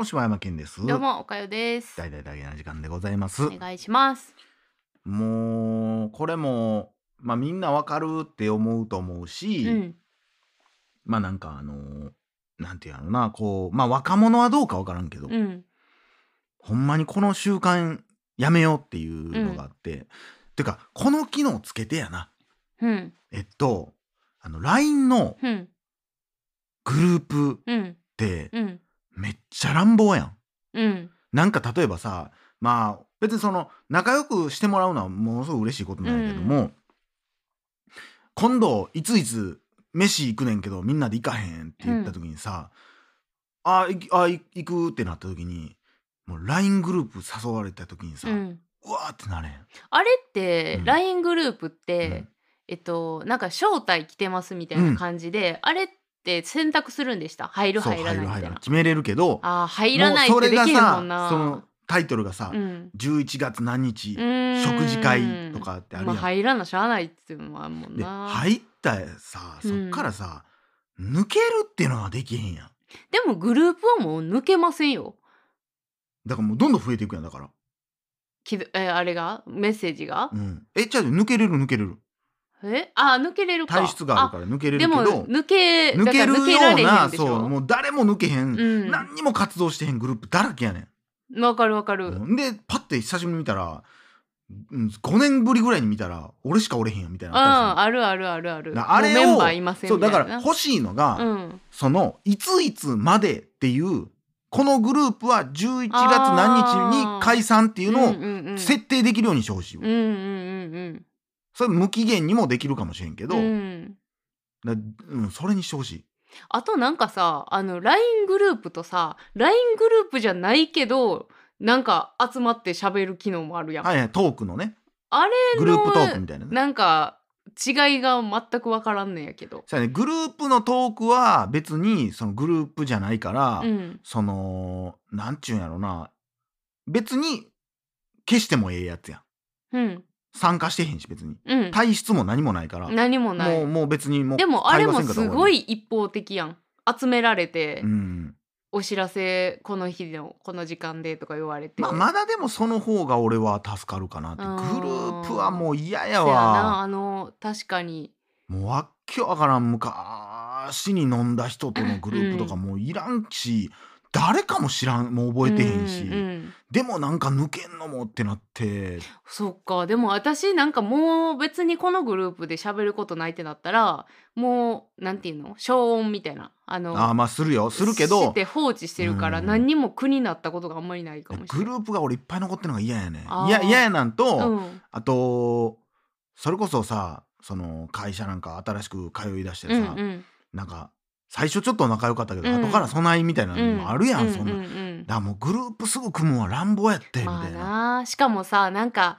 も柴山健です。どうも、おかよです。大々だけな時間でございます。お願いします。もうこれもまあみんなわかるって思うと思うし、うん。まあなんかあのーなんていうのなこうまあ若者はどうかわからんけど、うん。ほんまにこの習慣やめようっていうのがあって、てかこの機能つけてやなうん。えっとあの LINE のうん。グループっうん。てうん。めっちゃ乱暴やん。うん。なんか例えばさまあ別にその仲良くしてもらうのはものすごく嬉しいことなんやけども、今度いついつ飯行くねんけどみんなで行かへんって言った時にさ「あいあい行く」ってなった時にもう LINE グループ誘われた時にさ、う。うんわーってなれん。あれって、うん LINE グループって、うんえっと、なんか招待来てますみたいな感じで、あれって選択するんでした入るそう入らないみたい入る入らないな。決めれるけどああ、入らないっそれがてできへんもさんな。そのタイトルがさ、うん。11月何日、食事会とかってあるやん。まあ、入らなしゃあないっていうのもあるもんでな。入ったさそっからさ、抜けるっていうのはできへんやんでもグループはもう抜けませんよ。だからもうどんどん増えていくやんだから、きどえあれが？メッセージが？う、ん、えじゃあ抜けれる抜けれるえ？あ抜けれるか。体質があるから抜けれるでもけど抜け抜けるよだから抜けられうなへんでしょ？そうもう誰も抜けへん、うん。何にも活動してへんグループだらけやねわかるわかる、ん、でパッて久しぶりに見たら、うん、5年ぶりぐらいに見たら俺しかおれへんやんみたいうん、なあるあるあるある。だあれをもうメンバーいませんそうだからみたいな欲しいのが、うん。そのいついつまでっていうこのグループは11月何日に解散っていうのをうんうんうん。設定できるようにしてほしいわ、うんうんうんそれ無期限にもできるかもしれんけど、うん。うんだうん、それにしてほしい。あとなんかさあの LINE グループとさ LINE グループじゃないけどなんか集まって喋る機能もあるやん、はいはい、トークのね、あれグループトークみたいなね。なんか違いが全くわからんねんやけど。そうやね、グループのトークは別にそのグループじゃないから、うん。その、なんちゅうんやろな、別に消してもええやつやん。うん参加してへんし別に。うん。体質も何もないから、何もない。もうもう別にもうでもあれもすごい一方的やん。集められて、うん。お知らせこの日のこの時間でとか言われて、まあ、まだでもその方が俺は助かるかなって。あグーループはもう嫌やそやな。わ。あの確かに。もうわっけわからん。昔に飲んだ人とのグループとかもういらんし、誰かも知らんもう覚えてへんし、うんうん。でもなんか抜けんのもってなって。そっか。でも私なんかもう別にこのグループで喋ることないってなったらもうなんていうの？消音みたいな。あのああまあするよ。するけしどて放置してるからうん。何にも苦になったことがあんまりないかもしれない。グループが俺いっぱい残ってるのが嫌やねいや嫌やなんと、うん。あとそれこそさその会社なんか新しく通い出してさ、うんうん。なんか最初ちょっと仲良かったけど、うん。後から備えみたいなのもあるやん、そんな、ううだかうんらもうグループすぐ組むんは乱暴やってみまあたいな、な。しかもさなんか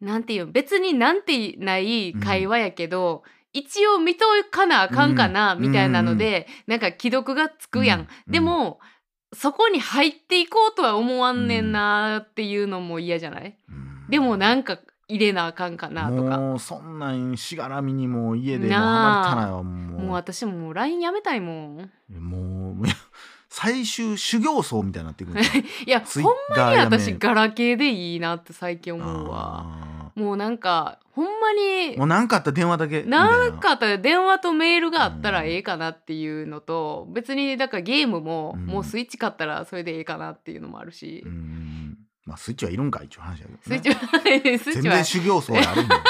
なんていうの別になんてない会話やけど、一応見とかなあかんかな、うん。みたいなので、なんか既読がつくやん、うんでも、そこに入っていこうとは思わんねんなっていうのも嫌じゃない、うん。でもなんか入れなあかんかなとか。もうそんなんしがらみにもう家でもうハマりたないわもう。もう私もう LINE やめたいもん。もう最終修行僧みたいになっていくんですよいやほんまに私ガラケーでいいなって最近思うわ。あもうなんかほんまにーもう何かあったら電話だけみたいな。なんかあったら電話とメールがあったらええかなっていうのと、別にだからゲームもうん。もうスイッチ買ったらそれでええかなっていうのもあるし、うんまあスイッチはいるんか一応話やけど、ね、スイッチは、スイッチは。全然修行僧やあるんだよ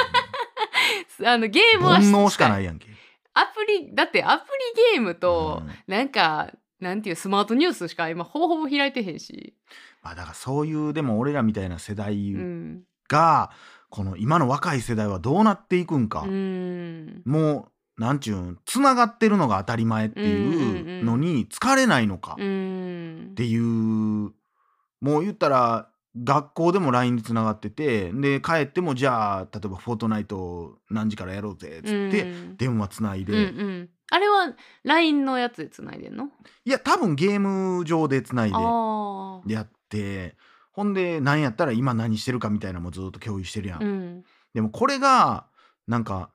あのゲームは煩悩しかいないやんけ。アプリだってアプリゲームと、うん。なんかなんていうスマートニュースしか今ほぼほぼ開いてへんし、まあだからそういうでも俺らみたいな世代うん、が、この今の若い世代はどうなっていくんか、うん。もうなんちゅうんつながってるのが当たり前っていうのに疲れないのか。うっん。ていうもう言ったら学校でも LINE につながっててで帰ってもじゃあ例えば「フォートナイト何時からやろうぜ」っつって、うん。電話つないで、うんうん、あれは LINE のやつでつないでんの？いや多分ゲーム上でつないであやってほんで何やったら今何してるかみたいなのもずっと共有してるやん、あ、うん、でもこれがなんか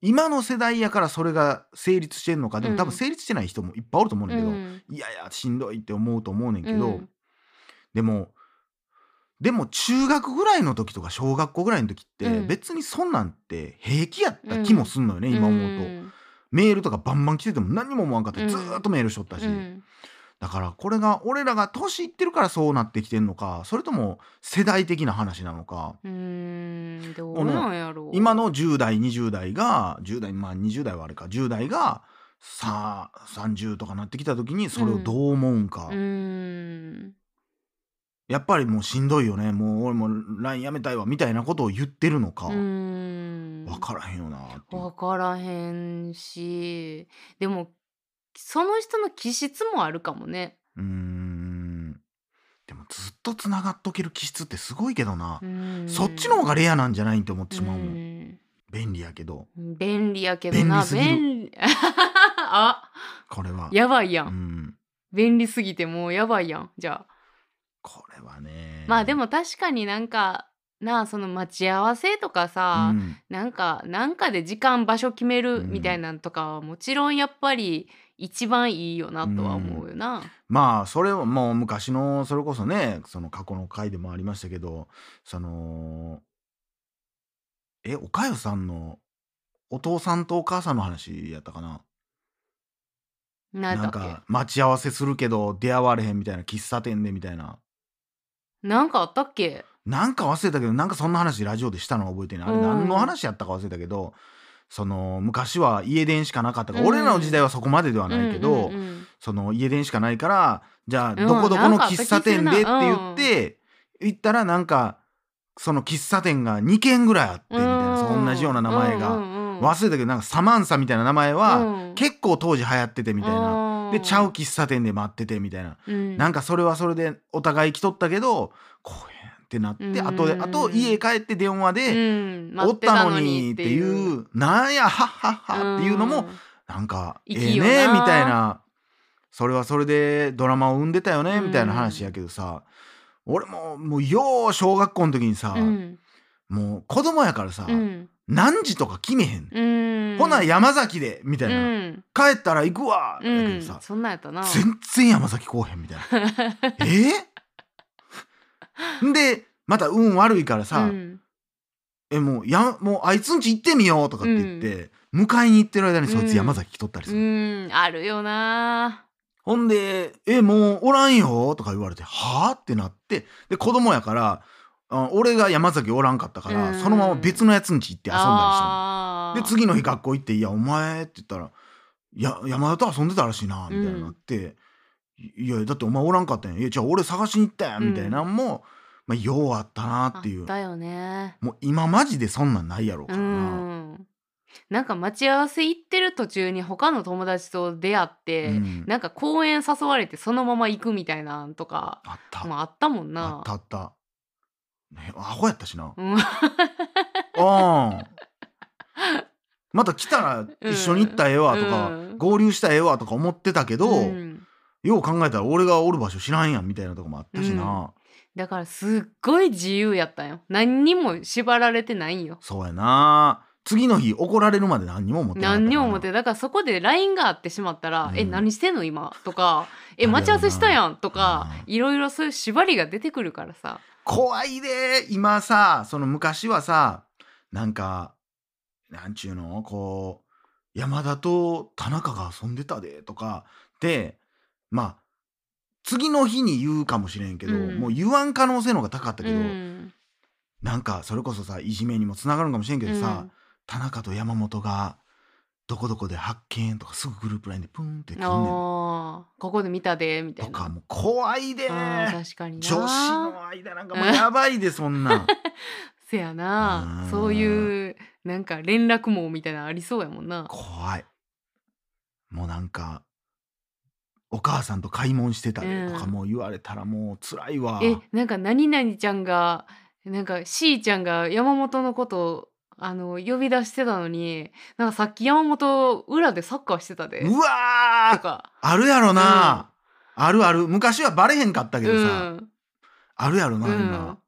今の世代やからそれが成立してんのかでも多うん。分成立してない人もいっぱいおると思うねんけど、うん。いやいやしんどいって思うと思うねんけど、うん。でもでも中学ぐらいの時とか小学校ぐらいの時ってうん。別にそんなんて平気やった気もすんのよね、今思うと、ん。メールとかバンバン来てても何にも思わんかった。うん。ずーっとメールしとったし、うん。だからこれが俺らが年いってるからそうなってきてんのかそれとも世代的な話なのか。うーんどうなんやろう。今の10代20代が10代まあ20代はあれか。10代がさあ30とかなってきた時にそれをどう思うんか、うーんやっぱりもうしんどいよね。もう俺も LINE やめたいわ。みたいなことを言ってるのか、うーん。分からへんよなっていう。分からへんし。でもその人の気質もあるかもね。うーん。でもずっとつながっとける気質ってすごいけどな、うーん。そっちの方がレアなんじゃないって思ってしまうもん、うん。便利やけど。便利やけどな。便利すぎる。便利。あこれは。やばいやん、うん。便利すぎてもうやばいやん。じゃあこれはね。まあでも確かになんかなあその待ち合わせとかさ、うん。なんかなんかで時間場所決めるうんみたいなんとかはもちろんやっぱり一番いいよなとは思うよな。まあそれはもう昔のそれこそねその過去の回でもありましたけどそのえおかよさんのお父さんとお母さんの話やったかな？なんなんだっけ？か待ち合わせするけど出会われへんみたいな喫茶店でみたいななんかあったっけ？なんか忘れたけどなんかそんな話ラジオでしたの？覚えてない。あれうん。何の話やったか忘れたけどその昔は家電しかなかったから、うん。俺らの時代はそこまでではないけど、うんうんうんその家電しかないからじゃあん。どこどこの喫茶店でって言って、行ったらなんかその喫茶店が2軒ぐらいあってみたいな、そう同じような名前が、うんうんうん。忘れたけどなんかサマンサみたいな名前は、うん。結構当時流行っててみたいな、でちゃう喫茶店で待っててみたいな、うん。なんかそれはそれでお互い来とったけどこうへんってなって、うん。あとであと家帰って電話うで、ん、おったのにっていうなんやはっはっはっていうのも、ん。なんかええねみたいな。それはそれでドラマを生んでたよねうん。みたいな話やけどさ、俺ももうよう小学校の時にさ、うん。もう子供やからさ、うん何時とか決めへん、うん。ほな山崎でみたいな、うん。帰ったら行くわ。だうん。けどさ、そんなんやったな。全然山崎来おへんみたいな。え？ー、でまた運悪いからさ、うん。えもうやもうあいつんち行ってみようとかって言って、迎えに行ってる間にそいつ山崎来とったりすうる、ん。あるよな。ほんで「えもうおらんよ」とか言われて「はあ?」ってなってで子供やからあ俺が山崎おらんかったから、うん。そのまま別のやつんち行って遊んだりしたで次の日学校行って「いやお前」って言ったら「いや山田と遊んでたらしいな」みたいになって「いやだってお前おらんかったんや。いやじゃあ俺探しに行ったやん」みたいなん。も、まあ、ようあったなっていう。あったよね。もう今マジでそんなんないやろうかうらな。ん。なんか待ち合わせ行ってる途中に他の友達と出会って、うん。なんか公園誘われてそのまま行くみたいなんとかあった、もあったもんあなったあった、ね、アホやったしな。うん。あまた来たら一緒に行ったらええわとか、うん。合流したらええわとか思ってたけど、うん。よう考えたら俺がおる場所知らんやんみたいなとこもあったしな、だからすっごい自由やったんよ。何にも縛られてないんよ。そうやな。次の日怒られるまで何にも思ってなかった何にも思ってだからそこで LINE があってしまったら「うん。え何してんの今」とか「えあるあるな。待ち合わせしたやん」とかういろいろそういう縛りが出てくるからさ怖いで今さその昔はさなんかなんちゅうの？こう山田と田中が遊んでたでとかでまあ次の日に言うかもしれんけど、うん。もう言わん可能性の方が高かったうけど、ん。なんかそれこそさいじめにもつながるんかもしれんけどさ、うん。田中と山本がどこどこで発見とかすぐグループラインでプンって来んねん。あーここで見たでみたいな。とかもう怖いで。あー確かにな。女子の間なんかもうやばいでそんなん。せやな。うん。そういうなんか連絡網みたいなのありそうやもんな。怖い。もうなんかお母さんと買い物してたでとかうんもう言われたらもう辛いわ、えなんか何々ちゃんがなんか C ちゃんが山本のことをあの呼び出してたのになんかさっき山本裏でサッカーしてたで。うわー！とか。あるやろな、あるある。昔はバレへんかったけどさ、うん。あるやろなうん。今、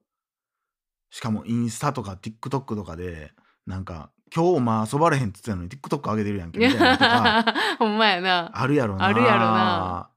しかもインスタとか TikTok とかでなんか今日お前遊ばれへんって言ってたのに TikTok 上げてるやんけみたいなとか。ほんまやな。あるやろな。あるやろな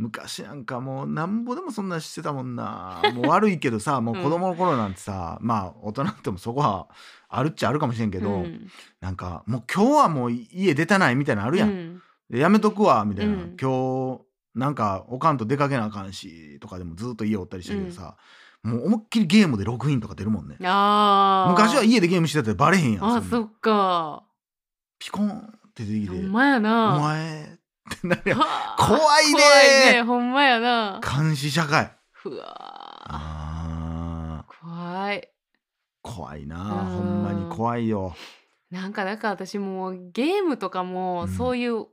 昔なんかもうなんぼでもそんなんしてたもんな。もう悪いけどさ もう子供の頃なんてさ、まあ大人ってもそこはあるっちゃあるかもしれんけど、うんなんかもう今日はもう家出たないみたいなのあるやん、うんでやめとくわみたいな、うん今日なんかおかんと出かけなあかんしとかでもずっと家おったりしたけどさ、もう思いっきりゲームでログインとか出るもんね。昔は家でゲームしてたらバレへんやんあそっか。ピコンって出てきて。ほんまやおな前ってなる怖いね。怖いね。ほんまやな。監視社会。ふわ怖い。怖いな。うん。ほんまに怖いよ。なんかだから私もうゲームとかもうん。そういう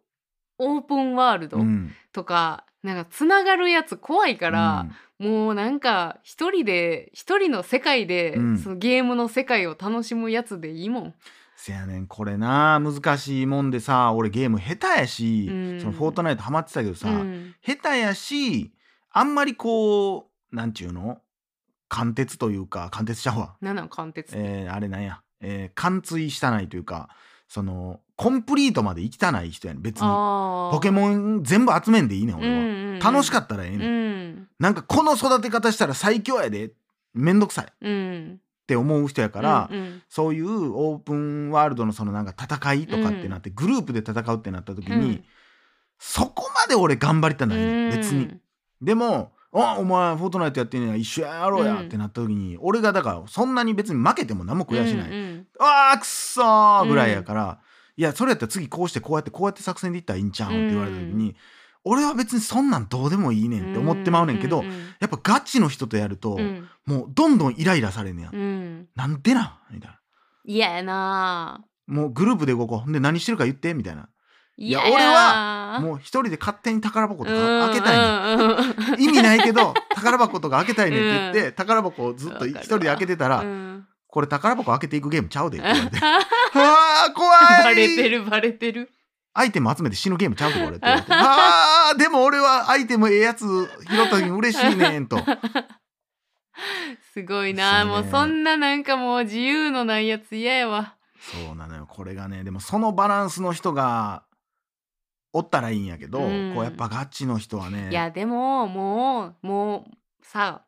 オープンワールドうん。とか、なんかつながるやつ怖いから、もうなんか一人で一人の世界で、うん。そのゲームの世界を楽しむやつでいいもん。せやねんこれな難しいもんでさ俺ゲーム下手やし、うん。そのフォートナイトハマってたけどさ、うん。下手やしあんまりこうなんちゅうの貫徹というか貫徹ちゃうわ、なんなん貫徹えーあれなんや、えー貫通したないというかそのコンプリートまで行きたない人やねん別に。あポケモン全部集めんでいいねん俺は、ン楽しかっったらええねん、うん。なんかこの育て方したら最強やで。めんどくさい。っうんて思う人やから、うんうん。そういうオープンワールドのそのなんか戦いとかってなって、グループで戦うってなった時に、うん。そこまで俺頑張りたないねんうん。別に。でも「あお前フォートナイトやってんねや一緒やろうや」うん。ってなった時に、俺がだからそんなに別に負けても何も悔やしない「うんうん。あーくっそー」ぐらいやから「いやそれやったら次こうしてこうやってこうやって作戦でいったらいいんちゃうん?」って言われた時に、俺は別にそんなんどうでもいいねんって思ってまうねんけど、やっぱガチの人とやると、うん。もうどんどんイライラされんねや、うん。うんなんでな？んみたいな。嫌やな。もうグループで動こう。で何してるか言ってみたいな。嫌や。俺はもう一人で勝手に宝箱とか開開けたいねん。い意味ないけど宝箱とか開けたいねんって言って、宝箱をずっと一人で開けてたら、うん、これ宝箱開けていくゲームちゃうでって言われて。バあー怖いレてるバレてるアイテム集めて死ぬゲームちゃうでこれって言われて。あーでも俺はアイテムええやつ拾った時に嬉しいねんと。すごいな、もうそんななんかもう自由のないやつ嫌やわ。そうなのよ。これがねでもそのバランスの人がおったらいいんやけど、うん。こうやっぱガチの人はね。いやでももうもうさ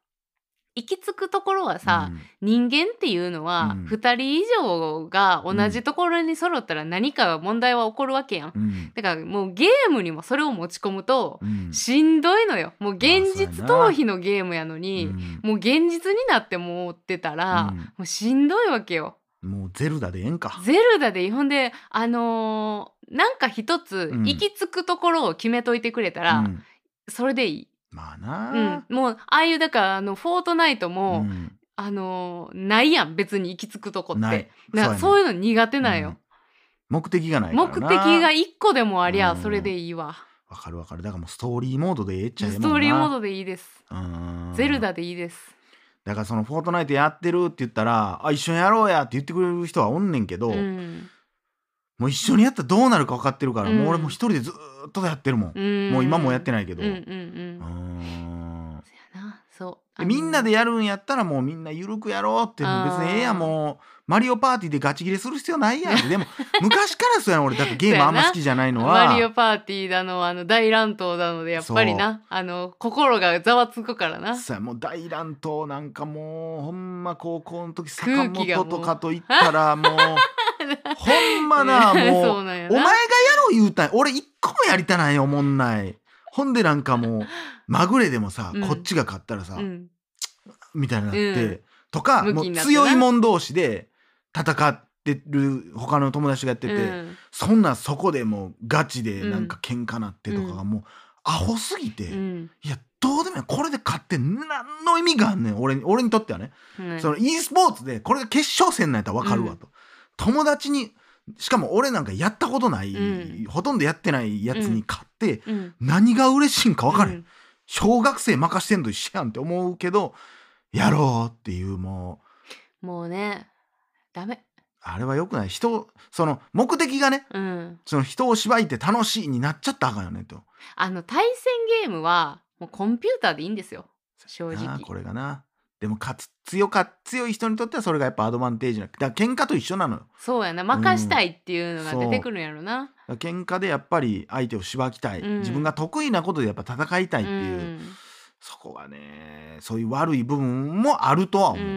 行き着くところはさ、人間っていうのはうん。2人以上が同じところに揃ったら何か問題は起こるわけやん。うん。うんだからもうゲームにもそれを持ち込むとうん。しんどいのよ。もう現実逃避のゲームやのに、うん。もう現実になってもってたら、うん。もうしんどいわけよ。もうゼルダでええんか。ゼルダでほんであのーなんか一つうん。行き着くところを決めといてくれたら、うん。それでいい。まあな。うん、もうああいうだからあのフォートナイトも、うん。あのーないやん別に行き着くとこって。ない。だそそうういうの苦手なんよ、うん。目的がないから目な的が一個でもありゃうん。それでいいわ、わかるわかる。だからもうストーリーモードでええっちゃええストーリーモードでいいです、うん。ゼルダでいいです。だからその「フォートナイトやってる」って言ったら「あ一緒にやろうや」って言ってくれる人はおんねんけど、うんもう一緒にやったらどうなるか分かってるから、うん。もう俺も一人でずーっとやってるもん、うん。もう今もやってないけど、うんうんそうでみんなでやるんやったらもうみんな緩くやろうって別にええやん。もうマリオパーティーでガチ切れする必要ないやんでも 昔からそうやん俺。だってゲームあんま好きじゃないのは。マリオパーティーだのあの大乱闘だのでやっぱりな。あの心がざわつくからな。そうや。もう大乱闘なんかもうほんま高校の時坂本とかと言ったら もうほんまな もう。お前がやろう言うたんや。俺一個もやりたないよおもんない。ほんでなんかもう まぐれでもさ、うん。こっちが勝ったらさ、うん。みたいになって、うん。とかもう強いもん同士で戦ってる他の友達がやってて、うん。そんなそこでもうガチでなんか喧嘩なってとかがもうアホすぎて、うん。いやどうでもいい。これで勝って何の意味があんねん。俺に俺にとってはね、うんその e スポーツでこれが決勝戦なんやったら分かるわと、友達にしかも俺なんかやったことない、うん。ほとんどやってないやつに勝って、うん。何が嬉しいんか分からへん、うん。小学生任してんと一緒やんって思うけどやろうっていうもう。もうねダメ。あれはよくない。人その目的がねうん。その人を縛いて楽しいになっちゃったらあかんよねと。あの対戦ゲームはもうコンピューターでいいんですよ。正なあ直これがなでも勝つ強か強い人にとってはそれがやっぱアドバンテージなだから喧嘩と一緒なのよ。そうやな。任したいっていうのが出てくるんやろな、だから喧嘩でやっぱり相手をしばきたい、うん。自分が得意なことでやっぱ戦いたいっていう、うん。そこがねそういう悪い部分もあるとは思う、うん。う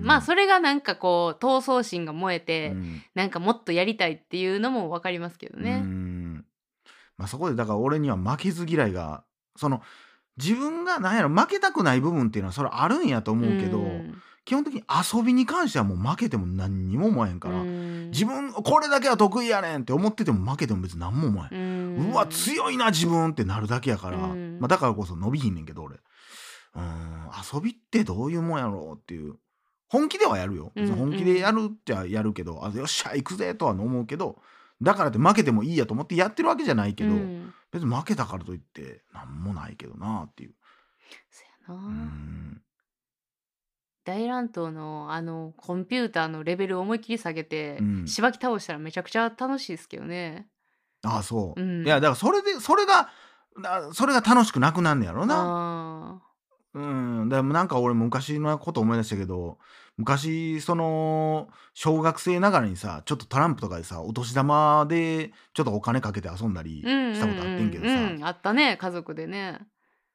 ん。まあそれがなんかこう闘争心が燃えて、うん。なんかもっとやりたいっていうのも分かりますけどうね。ん。まあ、そこでだから俺には負けず嫌いがその自分が何やろ負けたくない部分っていうのはそれあるんやと思うけど、ん。基本的に遊びに関してはもう負けても何にも思わへんから、うん。自分これだけは得意やねんって思ってても負けても別に何も思わへん、ううわ強いな自分ってなるだけやから、うん。まあ、だからこそ伸びひんねんけど俺。うん遊びってどういうもんやろうっていう。本気ではやるよ、本気でやるっちゃやるけどあよっしゃ行くぜとは思うけどだからって負けてもいいやと思ってやってるわけじゃないけど、うん。別に負けたからといって何もないけどなっていう。そやな。うん。大乱闘のあのコンピューターのレベルを思いっきり下げて、うん。しばき倒したらめちゃくちゃ楽しいですけどね。ああそう、うん。いやだからそれでそれがだそれが楽しくなくなんねやろな。あうん、でもなんか俺昔のこと思い出したけど昔その小学生ながらにさちょっとトランプとかでさお年玉でちょっとお金かけて遊んだりしたことあってんけどさ、うん。うんあったね家族でね。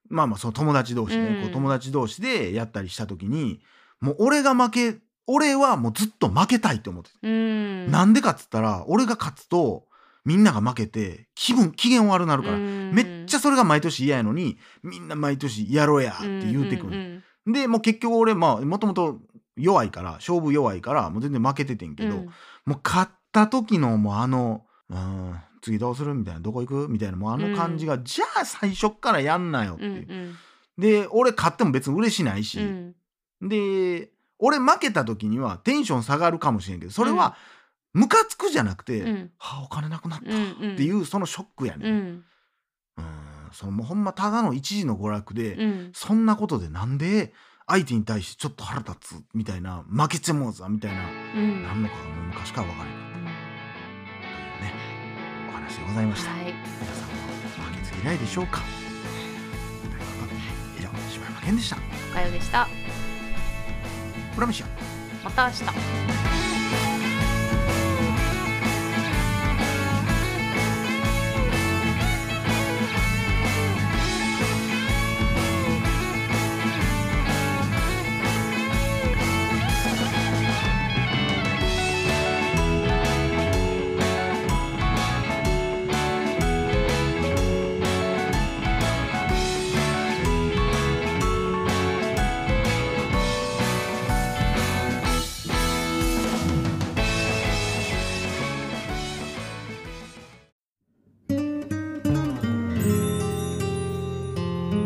まあまあその友達同士ね、うんこう友達同士でやったりした時にもう俺が負け俺はもうずっと負けたいって思ってて、うん。なんでかっつったら俺が勝つとみんなが負けて気分機嫌悪なるから、めっちゃそれが毎年嫌やのにみんな毎年やろうやって言うてくる、んでもう結局俺まあもともと弱いから勝負弱いからもう全然負けててんけど、うん。もう勝った時のもうあの「うん次どうする?」みたいな「どこ行く?」みたいなもうあの感じが、じゃあ最初っからやんなよってう。んいう。で俺勝っても別に嬉しないし、うん。で俺負けた時にはテンション下がるかもしれんけどそれはムカつくじゃなくて「うん。はあお金なくなった」うんっていうそのショックやね、うん。んうん。そのもうほんまただの一時の娯楽で、うん。そんなことでなんで相手に対してちょっと腹立つみたいな負けちもうざみたいな、うん。なんのかがもう昔から分からへんかった。というねお話でございました、はい。皆さんは負けず嫌いでしょうか。以上柴山健でした。おかよでした。プラミシアまた明日。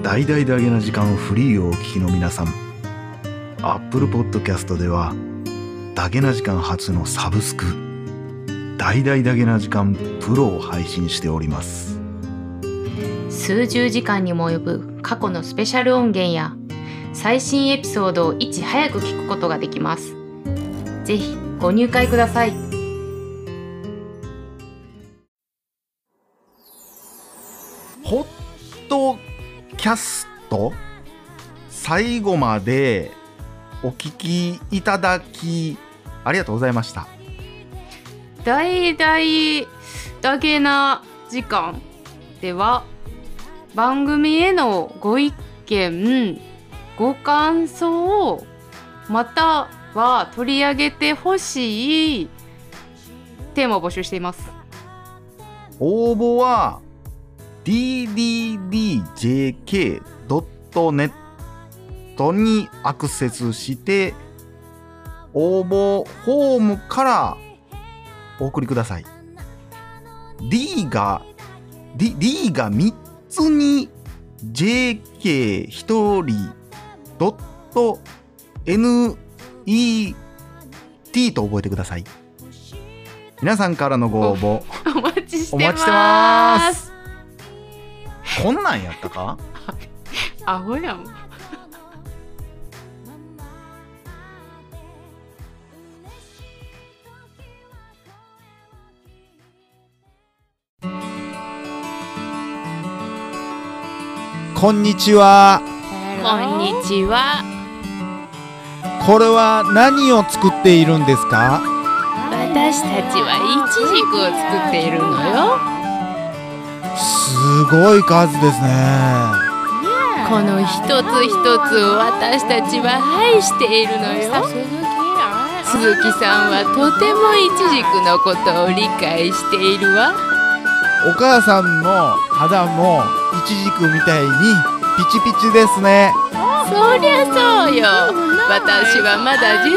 大々だけな時間フリーをお聞きの皆さん Apple Podcast ではだけな時間初のサブスク大々だけな時間プロを配信しております数十時間にも及ぶ過去のスペシャル音源や最新エピソードをいち早く聞くことができます。ぜひご入会ください。キャスト最後までお聞きいただきありがとうございました。大々だけな時間では番組へのご意見ご感想または取り上げてほしいテーマを募集しています。応募は dddjk.net にアクセスして応募フォームからお送りください。D が D, D が3つに JK1 人ドット NET と覚えてください。皆さんからのご応募 お待ちしてますこんなんやったか？アホやん。こんにちは。こんにちは。これは何を作っているんですか？私たちはイチジクを作っているのよすごい数ですね。この一つ一つを私たちは愛しているのよ。鈴木さんはとてもイチジクのことを理解しているわ。お母さんの肌もイチジクみたいにピチピチですね。そりゃそうよ私はまだ13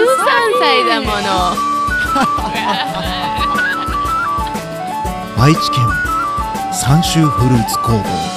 歳だもの。愛知県三州フルーツ工房。